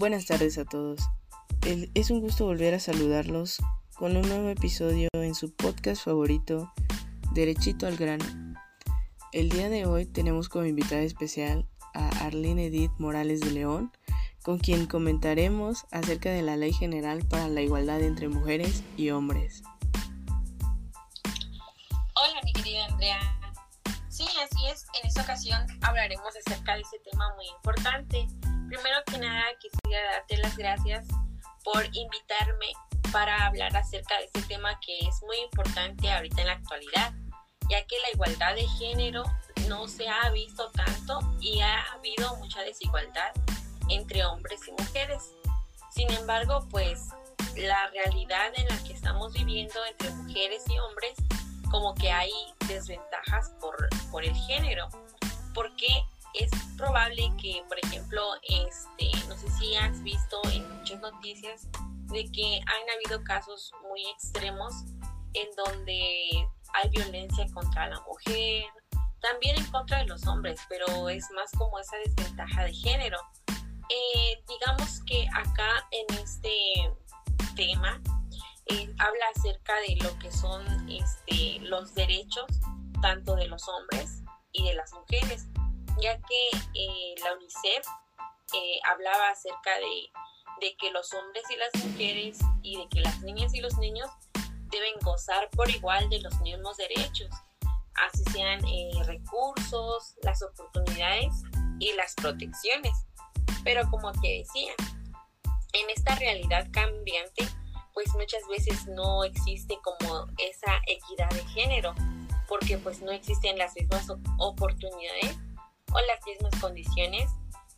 Buenas tardes a todos. es un gusto volver a saludarlos con un nuevo episodio en su podcast favorito, Derechito al grano. El día de hoy tenemos como invitada especial a Arlene Edith Morales de León, con quien comentaremos acerca de la Ley General para la Igualdad entre Mujeres y Hombres. Hola, mi querida Andrea. Sí, así es. En esta ocasión hablaremos acerca de este tema muy importante. Primero que nada, quisiera darte las gracias por invitarme para hablar acerca de este tema que es muy importante ahorita en la actualidad, ya que la igualdad de género no se ha visto tanto y ha habido mucha desigualdad entre hombres y mujeres. Sin embargo, pues la realidad en la que estamos viviendo entre mujeres y hombres como que hay desventajas por, por el género, porque es probable que, por ejemplo, este, no sé si has visto en muchas noticias de que han habido casos muy extremos en donde hay violencia contra la mujer, también en contra de los hombres, pero es más como esa desventaja de género. Eh, digamos que acá en este tema habla acerca de lo que son este, los derechos tanto de los hombres y de las mujeres, ya que eh, la UNICEF eh, hablaba acerca de, que los hombres y las mujeres y de que las niñas y los niños deben gozar por igual de los mismos derechos, así sean eh, recursos, las oportunidades y las protecciones. Pero como te decía, en esta realidad cambiante, pues muchas veces no existe como esa equidad de género, porque pues no existen las mismas oportunidades o las mismas condiciones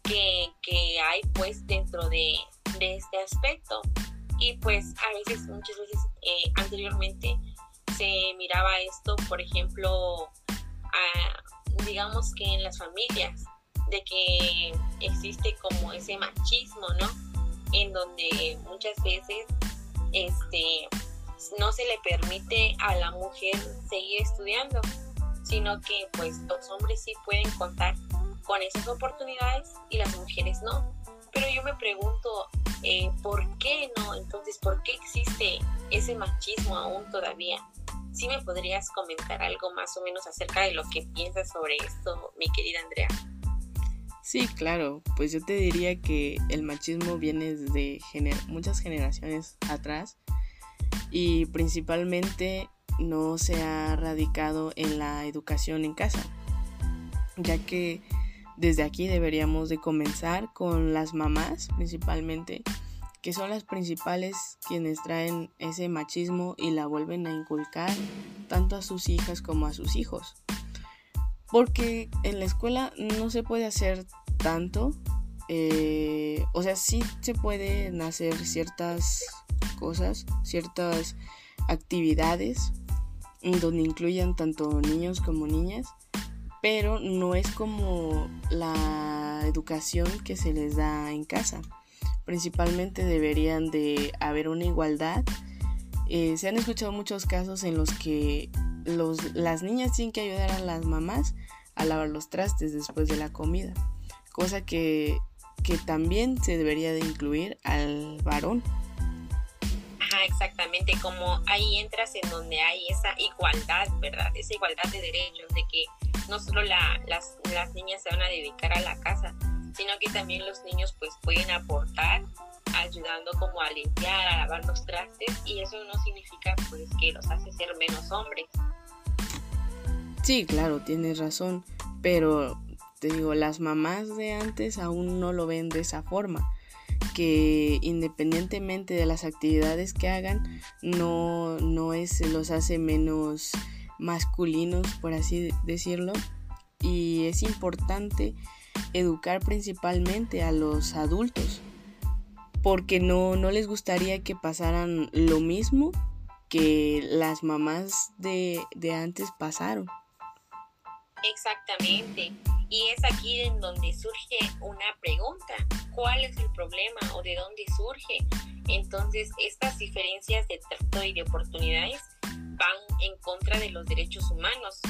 que, hay pues dentro de, este aspecto. Y pues a veces, muchas veces eh, anteriormente se miraba esto, por ejemplo, digamos que en las familias, de que existe como ese machismo, ¿no? En donde muchas veces este, no se le permite a la mujer seguir estudiando, sino que pues los hombres sí pueden contar con esas oportunidades y las mujeres no. Pero yo me pregunto, eh, ¿por qué no? Entonces, ¿por qué existe ese machismo aún todavía? ¿Sí me podrías comentar algo más o menos acerca de lo que piensas sobre esto, mi querida Andrea? Sí, claro, pues yo te diría que el machismo viene desde muchas generaciones atrás y principalmente no se ha radicado en la educación en casa, ya que desde aquí deberíamos de comenzar con las mamás principalmente, que son las principales quienes traen ese machismo y la vuelven a inculcar tanto a sus hijas como a sus hijos porque en la escuela no se puede hacer tanto. Eh, o sea, sí se pueden hacer ciertas cosas, ciertas actividades donde incluyan tanto niños como niñas, pero no es como la educación que se les da en casa. Principalmente deberían de haber una igualdad. Eh, se han escuchado muchos casos en los que las niñas tienen que ayudar a las mamás a lavar los trastes después de la comida, cosa que, también se debería de incluir al varón. Exactamente, como ahí entras en donde hay esa igualdad, ¿verdad? Esa igualdad de derechos, de que no solo las, las niñas se van a dedicar a la casa, sino que también los niños pues pueden aportar ayudando como a limpiar, a lavar los trastes y eso no significa pues que los hace ser menos hombres. Sí, claro, tienes razón, pero te digo, las mamás de antes aún no lo ven de esa forma, que independientemente de las actividades que hagan, no, no es, los hace menos masculinos, por así decirlo, y es importante educar principalmente a los adultos, porque no, no les gustaría que pasaran lo mismo que las mamás de, de antes pasaron. Exactamente. Y es aquí en donde surge una pregunta. ¿Cuál es el problema o de dónde surge? Entonces, estas diferencias de trato y de oportunidades van en contra de los derechos humanos.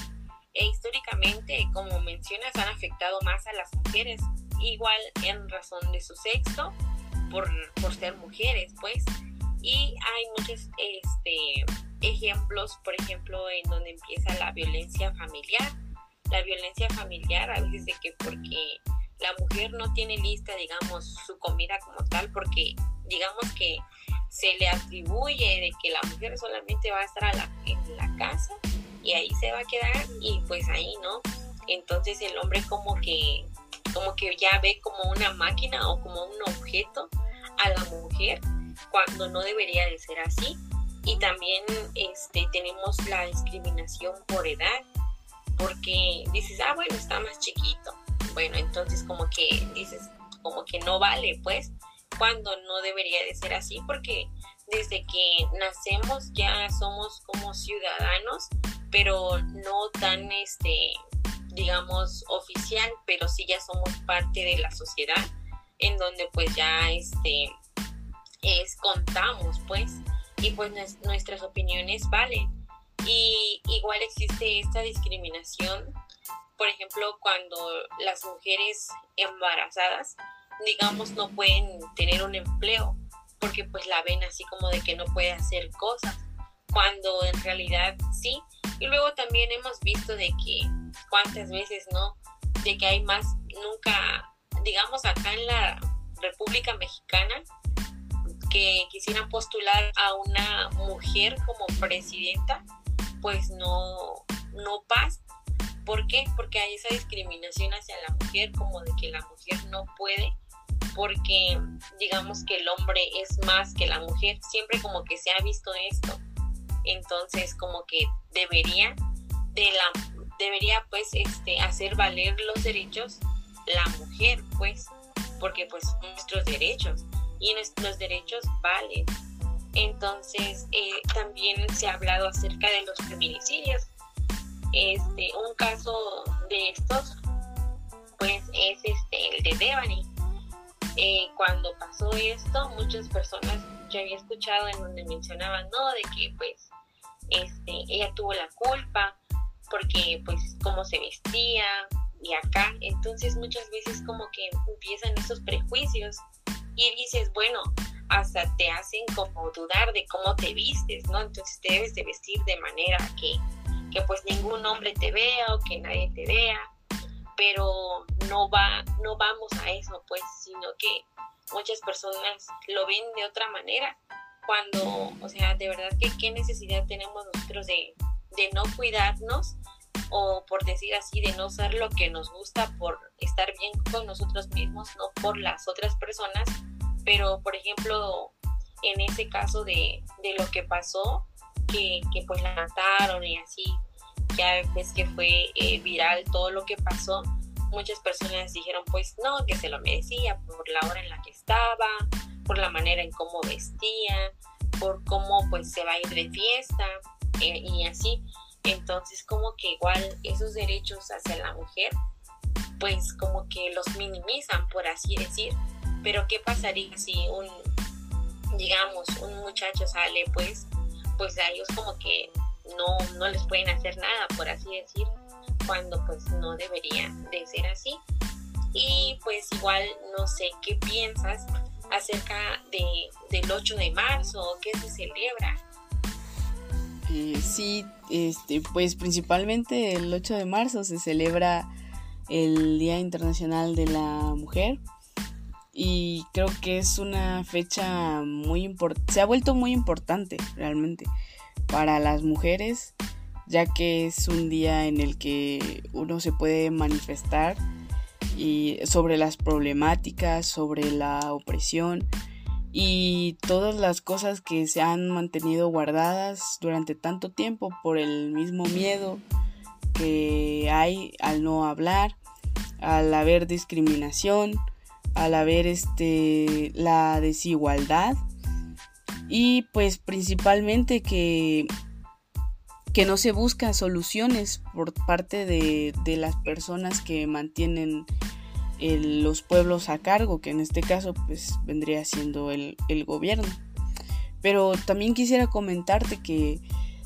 E históricamente, como mencionas, han afectado más a las mujeres, igual en razón de su sexo, por, por ser mujeres, pues. Y hay muchos este, ejemplos, por ejemplo, en donde empieza la violencia familiar. La violencia familiar a veces de que porque la mujer no tiene lista, digamos, su comida como tal, porque digamos que se le atribuye de que la mujer solamente va a estar en la casa y ahí se va a quedar y pues ahí no. Entonces el hombre como que como que ya ve como una máquina o como un objeto a la mujer cuando no debería de ser así. Y también este, tenemos la discriminación por edad, porque dices, ah, bueno, está más chiquito. Bueno, entonces como que dices, como que no vale, pues, cuando no debería de ser así, porque desde que nacemos ya somos como ciudadanos, pero no tan, este, digamos, oficial, pero sí ya somos parte de la sociedad, en donde pues ya, este, es contamos, pues, y pues nuestras opiniones valen. Y igual existe esta discriminación, por ejemplo, cuando las mujeres embarazadas, digamos, no pueden tener un empleo porque pues la ven así como de que no puede hacer cosas, cuando en realidad sí. Y luego también hemos visto de que cuántas veces, ¿no? De que hay más, nunca, digamos acá en la República Mexicana, que quisieran postular a una mujer como presidenta, pues no, no pasa. ¿Por qué? Porque hay esa discriminación hacia la mujer, como de que la mujer no puede porque digamos que el hombre es más que la mujer, siempre como que se ha visto esto. Entonces como que debería de la debería pues este hacer valer los derechos la mujer pues porque pues nuestros derechos y nuestros derechos valen entonces eh, también se ha hablado acerca de los feminicidios. Este un caso de estos pues es este el de Devani. Eh, cuando pasó esto, muchas personas, yo había escuchado en donde mencionaban, ¿no? De que pues este, ella tuvo la culpa porque pues cómo se vestía y acá, entonces muchas veces como que empiezan esos prejuicios y dices, bueno, hasta te hacen como dudar de cómo te vistes, ¿no? Entonces te debes de vestir de manera que, que pues ningún hombre te vea o que nadie te vea pero no va, no vamos a eso, pues, sino que muchas personas lo ven de otra manera. Cuando, o sea, de verdad que qué necesidad tenemos nosotros de, de no cuidarnos o por decir así, de no ser lo que nos gusta por estar bien con nosotros mismos, no por las otras personas. Pero, por ejemplo, en ese caso de, de lo que pasó, que, que pues la mataron y así, ya ves que fue eh, viral todo lo que pasó, muchas personas dijeron pues no, que se lo merecía por la hora en la que estaba, por la manera en cómo vestía, por cómo pues se va a ir de fiesta eh, y así. Entonces como que igual esos derechos hacia la mujer pues como que los minimizan por así decir. Pero ¿qué pasaría si un, digamos, un muchacho sale pues, pues a ellos como que no, no les pueden hacer nada, por así decir, cuando pues no debería de ser así. Y pues igual no sé qué piensas acerca de, del 8 de marzo, qué se celebra. Eh, sí, este, pues principalmente el 8 de marzo se celebra el Día Internacional de la Mujer y creo que es una fecha muy importante, se ha vuelto muy importante realmente para las mujeres, ya que es un día en el que uno se puede manifestar y sobre las problemáticas, sobre la opresión y todas las cosas que se han mantenido guardadas durante tanto tiempo por el mismo miedo que hay al no hablar, al haber discriminación, al haber este la desigualdad y pues principalmente que, que no se buscan soluciones por parte de, las personas que mantienen los pueblos a cargo, que en este caso pues vendría siendo el, el gobierno. Pero también quisiera comentarte que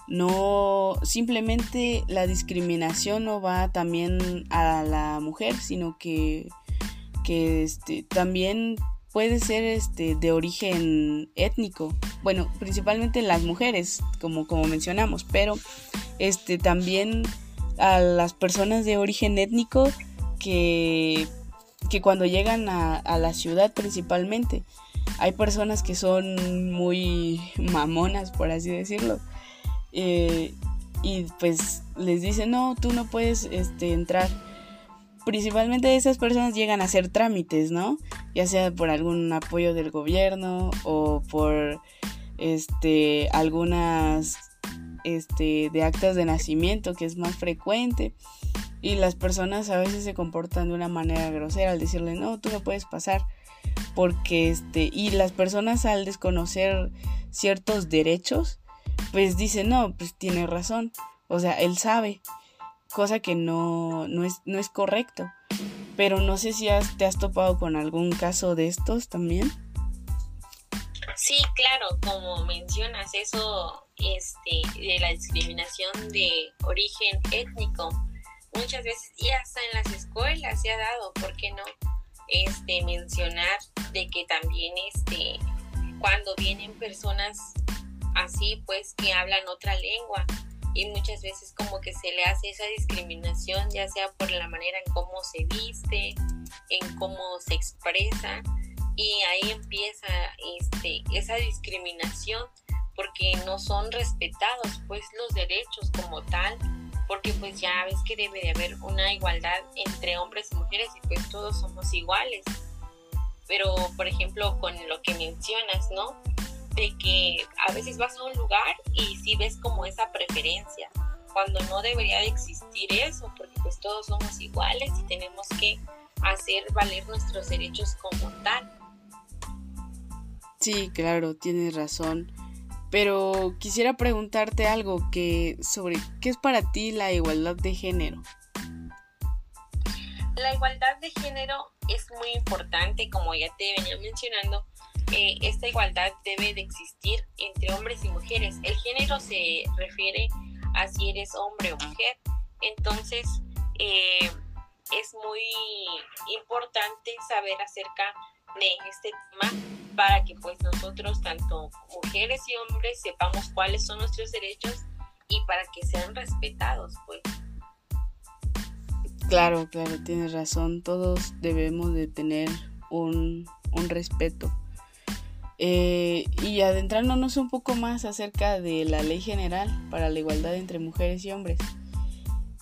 no simplemente la discriminación no va también a la mujer, sino que, que este, también puede ser este de origen étnico, bueno, principalmente las mujeres, como, como mencionamos, pero este también a las personas de origen étnico que, que cuando llegan a, la ciudad principalmente, hay personas que son muy mamonas, por así decirlo. Eh, y pues les dicen, no, tú no puedes este, entrar. Principalmente esas personas llegan a hacer trámites, ¿no? Ya sea por algún apoyo del gobierno o por este algunas este de actas de nacimiento que es más frecuente. Y las personas a veces se comportan de una manera grosera al decirle no tú no puedes pasar porque este y las personas al desconocer ciertos derechos pues dicen no pues tiene razón o sea él sabe cosa que no, no, es, no es correcto. Pero no sé si has, te has topado con algún caso de estos también. Sí claro como mencionas eso este de la discriminación de origen étnico muchas veces y hasta en las escuelas se ha dado por qué no este, mencionar de que también este, cuando vienen personas así, pues que hablan otra lengua y muchas veces como que se le hace esa discriminación, ya sea por la manera en cómo se viste, en cómo se expresa y ahí empieza este, esa discriminación porque no son respetados pues los derechos como tal porque pues ya ves que debe de haber una igualdad entre hombres y mujeres y pues todos somos iguales. Pero por ejemplo con lo que mencionas, ¿no? De que a veces vas a un lugar y sí ves como esa preferencia, cuando no debería de existir eso, porque pues todos somos iguales y tenemos que hacer valer nuestros derechos como tal. Sí, claro, tienes razón. Pero quisiera preguntarte algo que sobre qué es para ti la igualdad de género. La igualdad de género es muy importante, como ya te venía mencionando. Eh, esta igualdad debe de existir entre hombres y mujeres. El género se refiere a si eres hombre o mujer. Entonces, eh, es muy importante saber acerca de este tema para que pues nosotros, tanto mujeres y hombres, sepamos cuáles son nuestros derechos y para que sean respetados, pues. Claro, claro, tienes razón. Todos debemos de tener un, un respeto. Eh, y adentrándonos un poco más acerca de la ley general para la igualdad entre mujeres y hombres.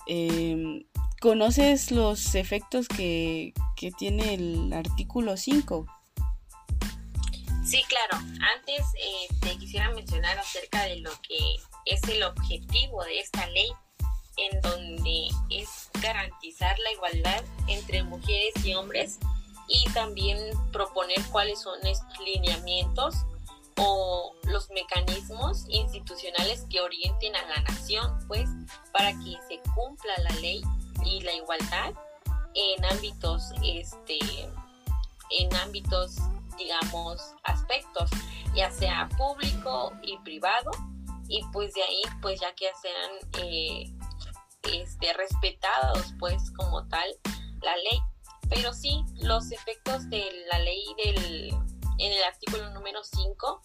Em, ¿Conoces los efectos que, que tiene el artículo 5? Sí, claro. Antes eh, te quisiera mencionar acerca de lo que es el objetivo de esta ley, en donde es garantizar la igualdad entre mujeres y hombres y también proponer cuáles son estos lineamientos o los mecanismos institucionales que orienten a la nación, pues, para que se cumpla la ley y la igualdad en ámbitos, este, en ámbitos digamos, aspectos, ya sea público y privado, y pues de ahí, pues ya que sean eh, este, respetados, pues como tal, la ley. Pero sí, los efectos de la ley del, en el artículo número 5,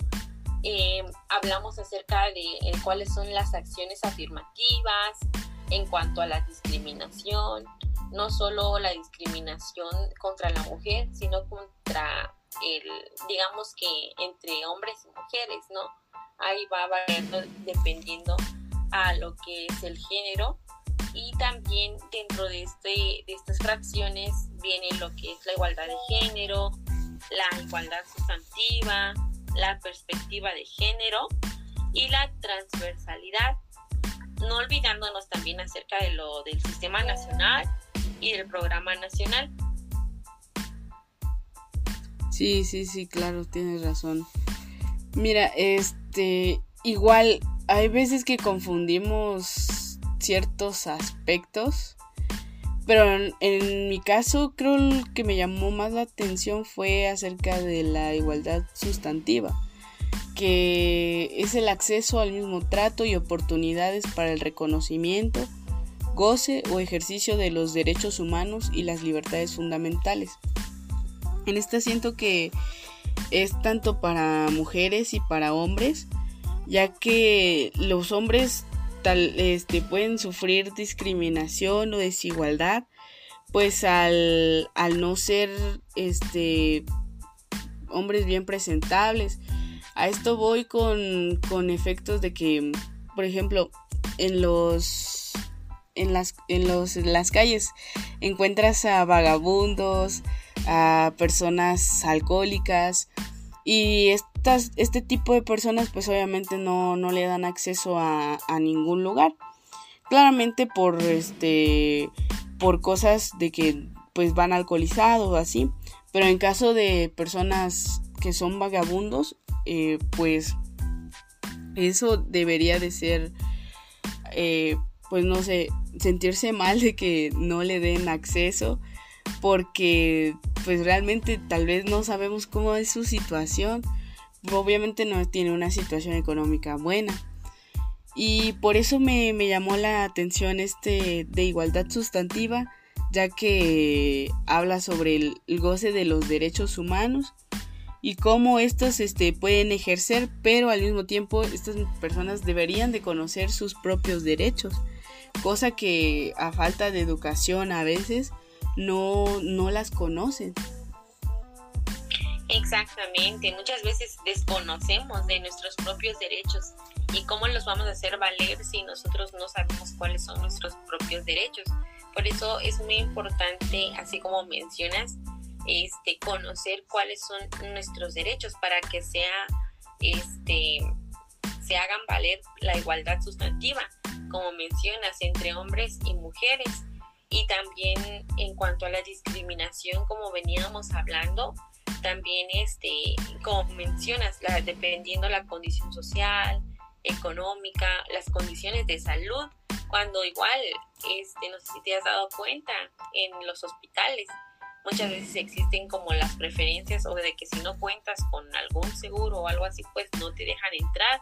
eh, hablamos acerca de eh, cuáles son las acciones afirmativas en cuanto a la discriminación, no solo la discriminación contra la mujer, sino contra el, digamos que entre hombres y mujeres, ¿no? Ahí va variando dependiendo a lo que es el género y también dentro de, este, de estas fracciones viene lo que es la igualdad de género, la igualdad sustantiva, la perspectiva de género y la transversalidad, no olvidándonos también acerca de lo del sistema nacional y del programa nacional. Sí, sí, sí, claro, tienes razón. Mira, este, igual hay veces que confundimos ciertos aspectos, pero en, mi caso creo que me llamó más la atención fue acerca de la igualdad sustantiva, que es el acceso al mismo trato y oportunidades para el reconocimiento, goce o ejercicio de los derechos humanos y las libertades fundamentales. En este siento que es tanto para mujeres y para hombres, ya que los hombres tal, este, pueden sufrir discriminación o desigualdad, pues al, al no ser este, hombres bien presentables. A esto voy con, con efectos de que, por ejemplo, en los en las, en los, en las calles encuentras a vagabundos, a personas alcohólicas y estas, este tipo de personas pues obviamente no, no le dan acceso a, a, ningún lugar. Claramente por este por cosas de que pues van alcoholizados así. Pero en caso de personas que son vagabundos, eh, pues eso debería de ser, eh, pues no sé, sentirse mal de que no le den acceso porque pues realmente tal vez no sabemos cómo es su situación. Obviamente no tiene una situación económica buena. Y por eso me, llamó la atención este de igualdad sustantiva, ya que habla sobre el, goce de los derechos humanos y cómo estos este, pueden ejercer, pero al mismo tiempo estas personas deberían de conocer sus propios derechos, cosa que a falta de educación a veces no, no las conocen. Exactamente, muchas veces desconocemos de nuestros propios derechos y cómo los vamos a hacer valer si nosotros no sabemos cuáles son nuestros propios derechos. Por eso es muy importante, así como mencionas, este, conocer cuáles son nuestros derechos para que sea, este, se hagan valer la igualdad sustantiva, como mencionas, entre hombres y mujeres. Y también en cuanto a la discriminación, como veníamos hablando, también este, como mencionas, la, dependiendo la condición social, económica, las condiciones de salud, cuando igual, este, no sé si te has dado cuenta, en los hospitales muchas veces existen como las preferencias o de que si no cuentas con algún seguro o algo así, pues no te dejan entrar.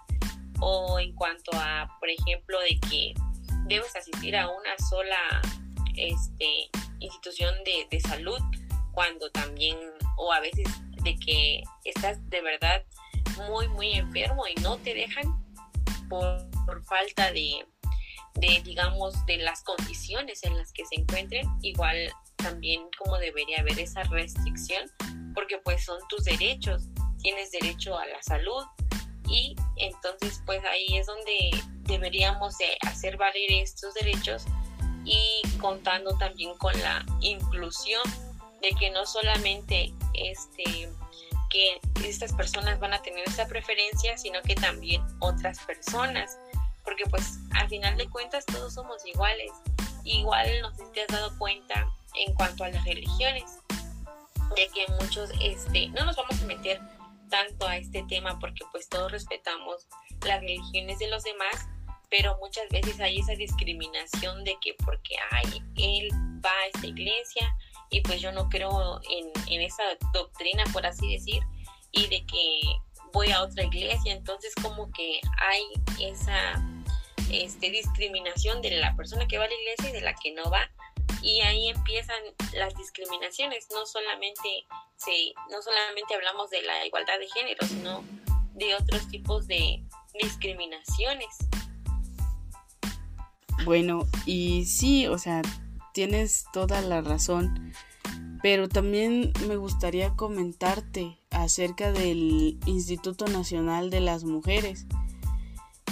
O en cuanto a, por ejemplo, de que debes asistir a una sola este, institución de, de salud cuando también, o a veces de que estás de verdad muy, muy enfermo y no te dejan por, falta de, de, digamos, de las condiciones en las que se encuentren, igual también como debería haber esa restricción, porque pues son tus derechos, tienes derecho a la salud y entonces pues ahí es donde deberíamos de hacer valer estos derechos y contando también con la inclusión de que no solamente este que estas personas van a tener esa preferencia, sino que también otras personas, porque pues al final de cuentas todos somos iguales. Igual no sé si te has dado cuenta en cuanto a las religiones, de que muchos, este, no nos vamos a meter tanto a este tema porque pues todos respetamos las religiones de los demás, pero muchas veces hay esa discriminación de que porque ay, él va a esta iglesia y pues yo no creo en, en esa doctrina, por así decir, y de que voy a otra iglesia, entonces como que hay esa este, discriminación de la persona que va a la iglesia y de la que no va y ahí empiezan las discriminaciones. No solamente se no solamente hablamos de la igualdad de género sino de otros tipos de discriminaciones bueno y sí o sea tienes toda la razón pero también me gustaría comentarte acerca del Instituto Nacional de las Mujeres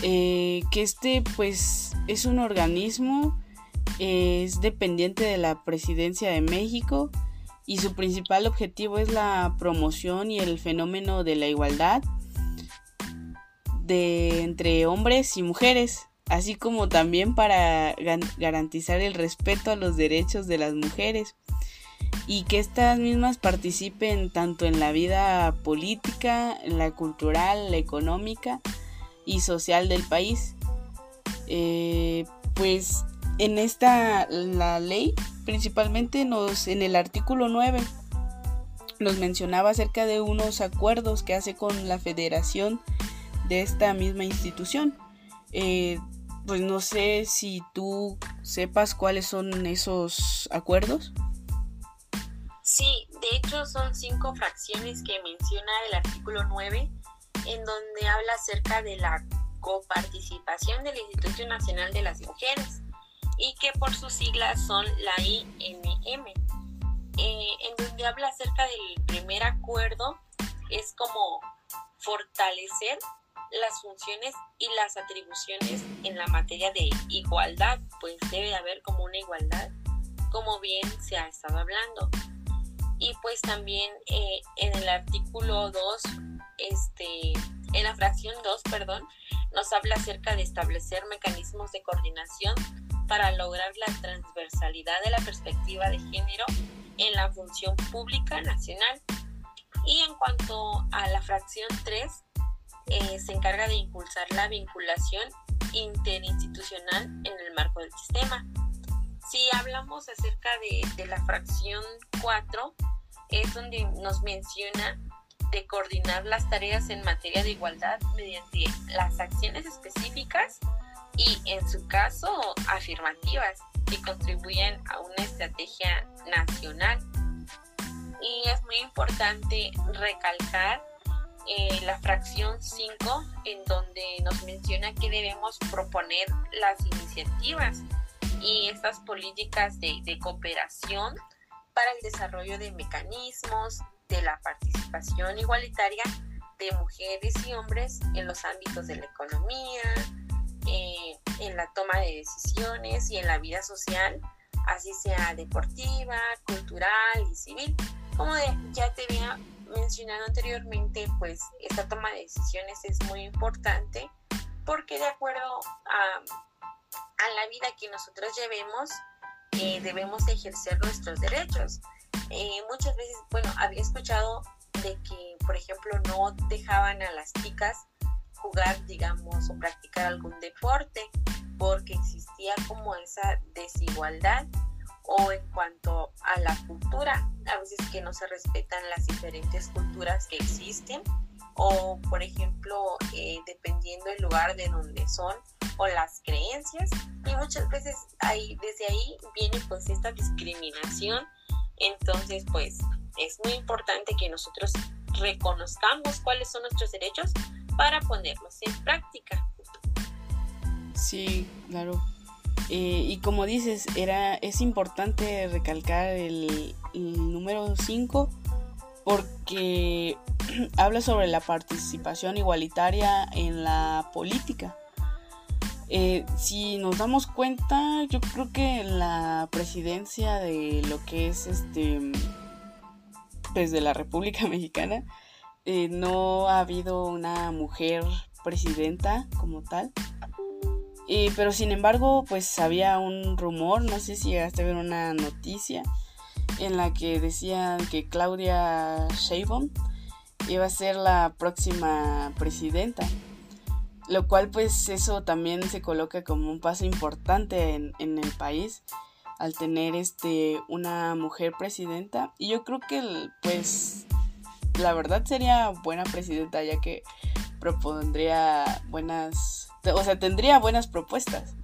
eh, que este pues es un organismo es dependiente de la presidencia de México y su principal objetivo es la promoción y el fenómeno de la igualdad de entre hombres y mujeres, así como también para garantizar el respeto a los derechos de las mujeres y que estas mismas participen tanto en la vida política, la cultural, la económica y social del país. Eh, pues en esta la ley principalmente nos en el artículo 9 nos mencionaba acerca de unos acuerdos que hace con la federación de esta misma institución eh, pues no sé si tú sepas cuáles son esos acuerdos. Sí, de hecho son cinco fracciones que menciona el artículo 9, en donde habla acerca de la coparticipación del Instituto Nacional de las Mujeres y que por sus siglas son la INM, eh, en donde habla acerca del primer acuerdo, es como fortalecer las funciones y las atribuciones en la materia de igualdad, pues debe de haber como una igualdad, como bien se ha estado hablando. Y pues también eh, en el artículo 2, este, en la fracción 2, perdón, nos habla acerca de establecer mecanismos de coordinación para lograr la transversalidad de la perspectiva de género en la función pública nacional. Y en cuanto a la fracción 3, eh, se encarga de impulsar la vinculación interinstitucional en el marco del sistema. Si hablamos acerca de, de la fracción 4, es donde nos menciona de coordinar las tareas en materia de igualdad mediante las acciones específicas y, en su caso, afirmativas que contribuyen a una estrategia nacional. Y es muy importante recalcar eh, la fracción 5 en donde nos menciona que debemos proponer las iniciativas y estas políticas de, de cooperación para el desarrollo de mecanismos de la participación igualitaria de mujeres y hombres en los ámbitos de la economía, eh, en la toma de decisiones y en la vida social, así sea deportiva, cultural y civil. Como ya te había mencionado anteriormente, pues esta toma de decisiones es muy importante porque de acuerdo a, a la vida que nosotros llevemos, eh, debemos ejercer nuestros derechos. Eh, muchas veces, bueno, había escuchado de que, por ejemplo, no dejaban a las chicas jugar, digamos, o practicar algún deporte porque existía como esa desigualdad o en cuanto a la cultura, a veces que no se respetan las diferentes culturas que existen o por ejemplo eh, dependiendo del lugar de donde son o las creencias y muchas veces ahí desde ahí viene pues esta discriminación. Entonces pues es muy importante que nosotros reconozcamos cuáles son nuestros derechos para ponerlos en práctica. Sí claro y como dices, era, es importante recalcar el, número 5 porque habla sobre la participación igualitaria en la política. Eh, si nos damos cuenta, yo creo que la presidencia de lo que es este, pues de la República Mexicana, eh, no ha habido una mujer presidenta como tal pero sin embargo, pues había un rumor, no sé si llegaste a ver una noticia en la que decían que Claudia Sheinbaum iba a ser la próxima presidenta. Lo cual pues eso también se coloca como un paso importante en, en el país al tener este una mujer presidenta y yo creo que pues la verdad sería buena presidenta ya que propondría buenas o sea, tendría buenas propuestas.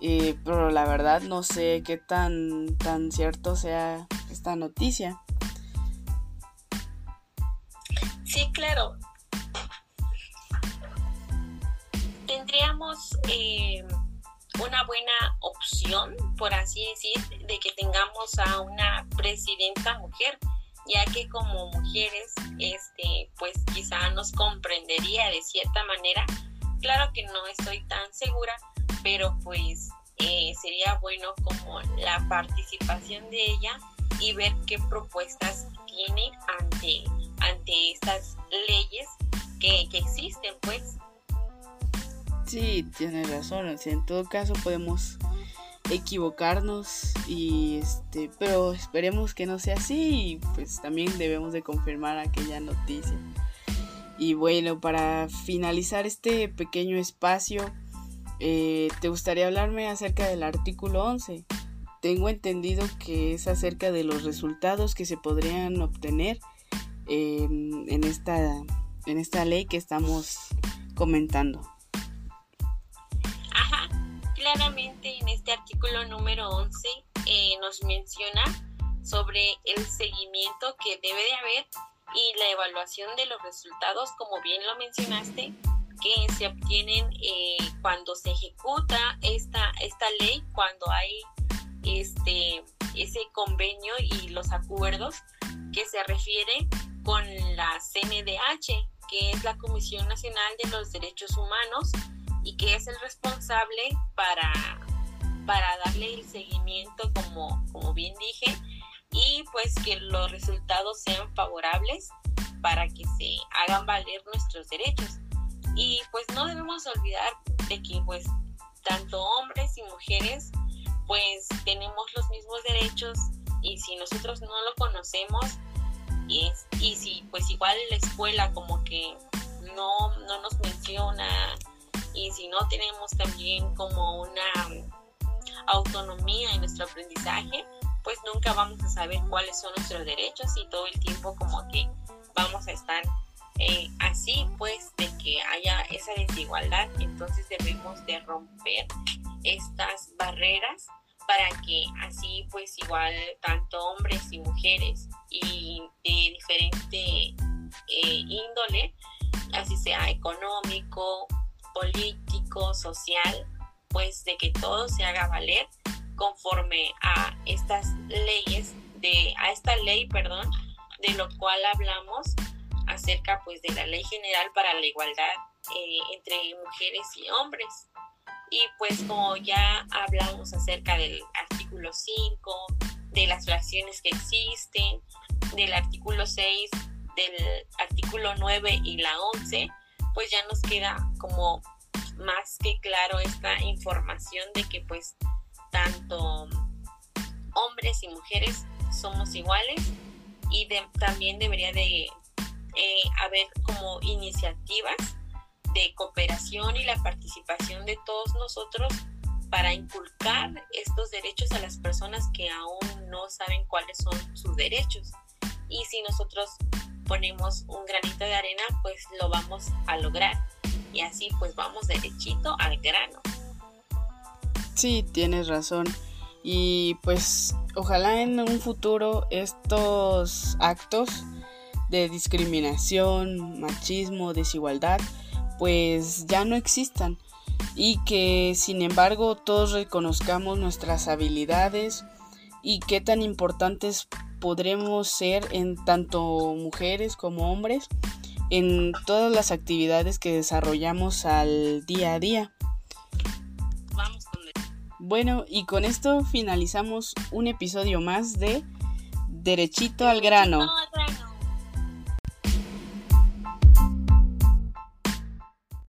pero la verdad no sé qué tan, tan cierto sea esta noticia. Sí, claro. Tendríamos eh, una buena opción, por así decir, de que tengamos a una presidenta mujer, ya que como mujeres, este, pues quizá nos comprendería de cierta manera Claro que no estoy tan segura, pero pues eh, sería bueno como la participación de ella y ver qué propuestas tiene ante, ante estas leyes que, que existen, pues. Sí, tiene razón. en todo caso podemos equivocarnos y este, pero esperemos que no sea así y pues también debemos de confirmar aquella noticia. Y bueno, para finalizar este pequeño espacio, eh, ¿te gustaría hablarme acerca del artículo 11? Tengo entendido que es acerca de los resultados que se podrían obtener en, esta, en esta ley que estamos comentando. Claramente en este artículo número 11 eh, nos menciona sobre el seguimiento que debe de haber y la evaluación de los resultados, como bien lo mencionaste, que se obtienen eh, cuando se ejecuta esta, esta ley, cuando hay este, ese convenio y los acuerdos que se refiere con la CNDH, que es la Comisión Nacional de los Derechos Humanos y que es el responsable para, para darle el seguimiento, como, como bien dije, y pues que los resultados sean favorables para que se hagan valer nuestros derechos. Y pues no debemos olvidar de que pues tanto hombres y mujeres pues tenemos los mismos derechos y si nosotros no lo conocemos y, y si pues igual la escuela como que no, no nos menciona y si no tenemos también como una autonomía en nuestro aprendizaje, pues nunca vamos a saber cuáles son nuestros derechos y todo el tiempo como que vamos a estar eh, así pues de que haya esa desigualdad. Entonces debemos de romper estas barreras para que así pues igual tanto hombres y mujeres y de diferente eh, índole así sea económico político social pues de que todo se haga valer conforme a estas leyes de a esta ley perdón de lo cual hablamos acerca pues de la ley general para la igualdad eh, entre mujeres y hombres. Y pues como ya hablamos acerca del artículo 5 de las fracciones que existen del artículo 6 del artículo 9 y la 11 pues ya nos queda como más que claro esta información de que pues tanto hombres y mujeres somos iguales y también debería de eh, haber como iniciativas de cooperación y la participación de todos nosotros para inculcar estos derechos a las personas que aún no saben cuáles son sus derechos. Y si nosotros ponemos un granito de arena, pues lo vamos a lograr. Y así pues vamos derechito al grano. Sí, tienes razón. Y pues ojalá en un futuro estos actos de discriminación, machismo, desigualdad, pues ya no existan y que sin embargo todos reconozcamos nuestras habilidades y qué tan importantes podremos ser en tanto mujeres como hombres en todas las actividades que desarrollamos al día a día. Bueno, y con esto finalizamos un episodio más de Derechito al grano.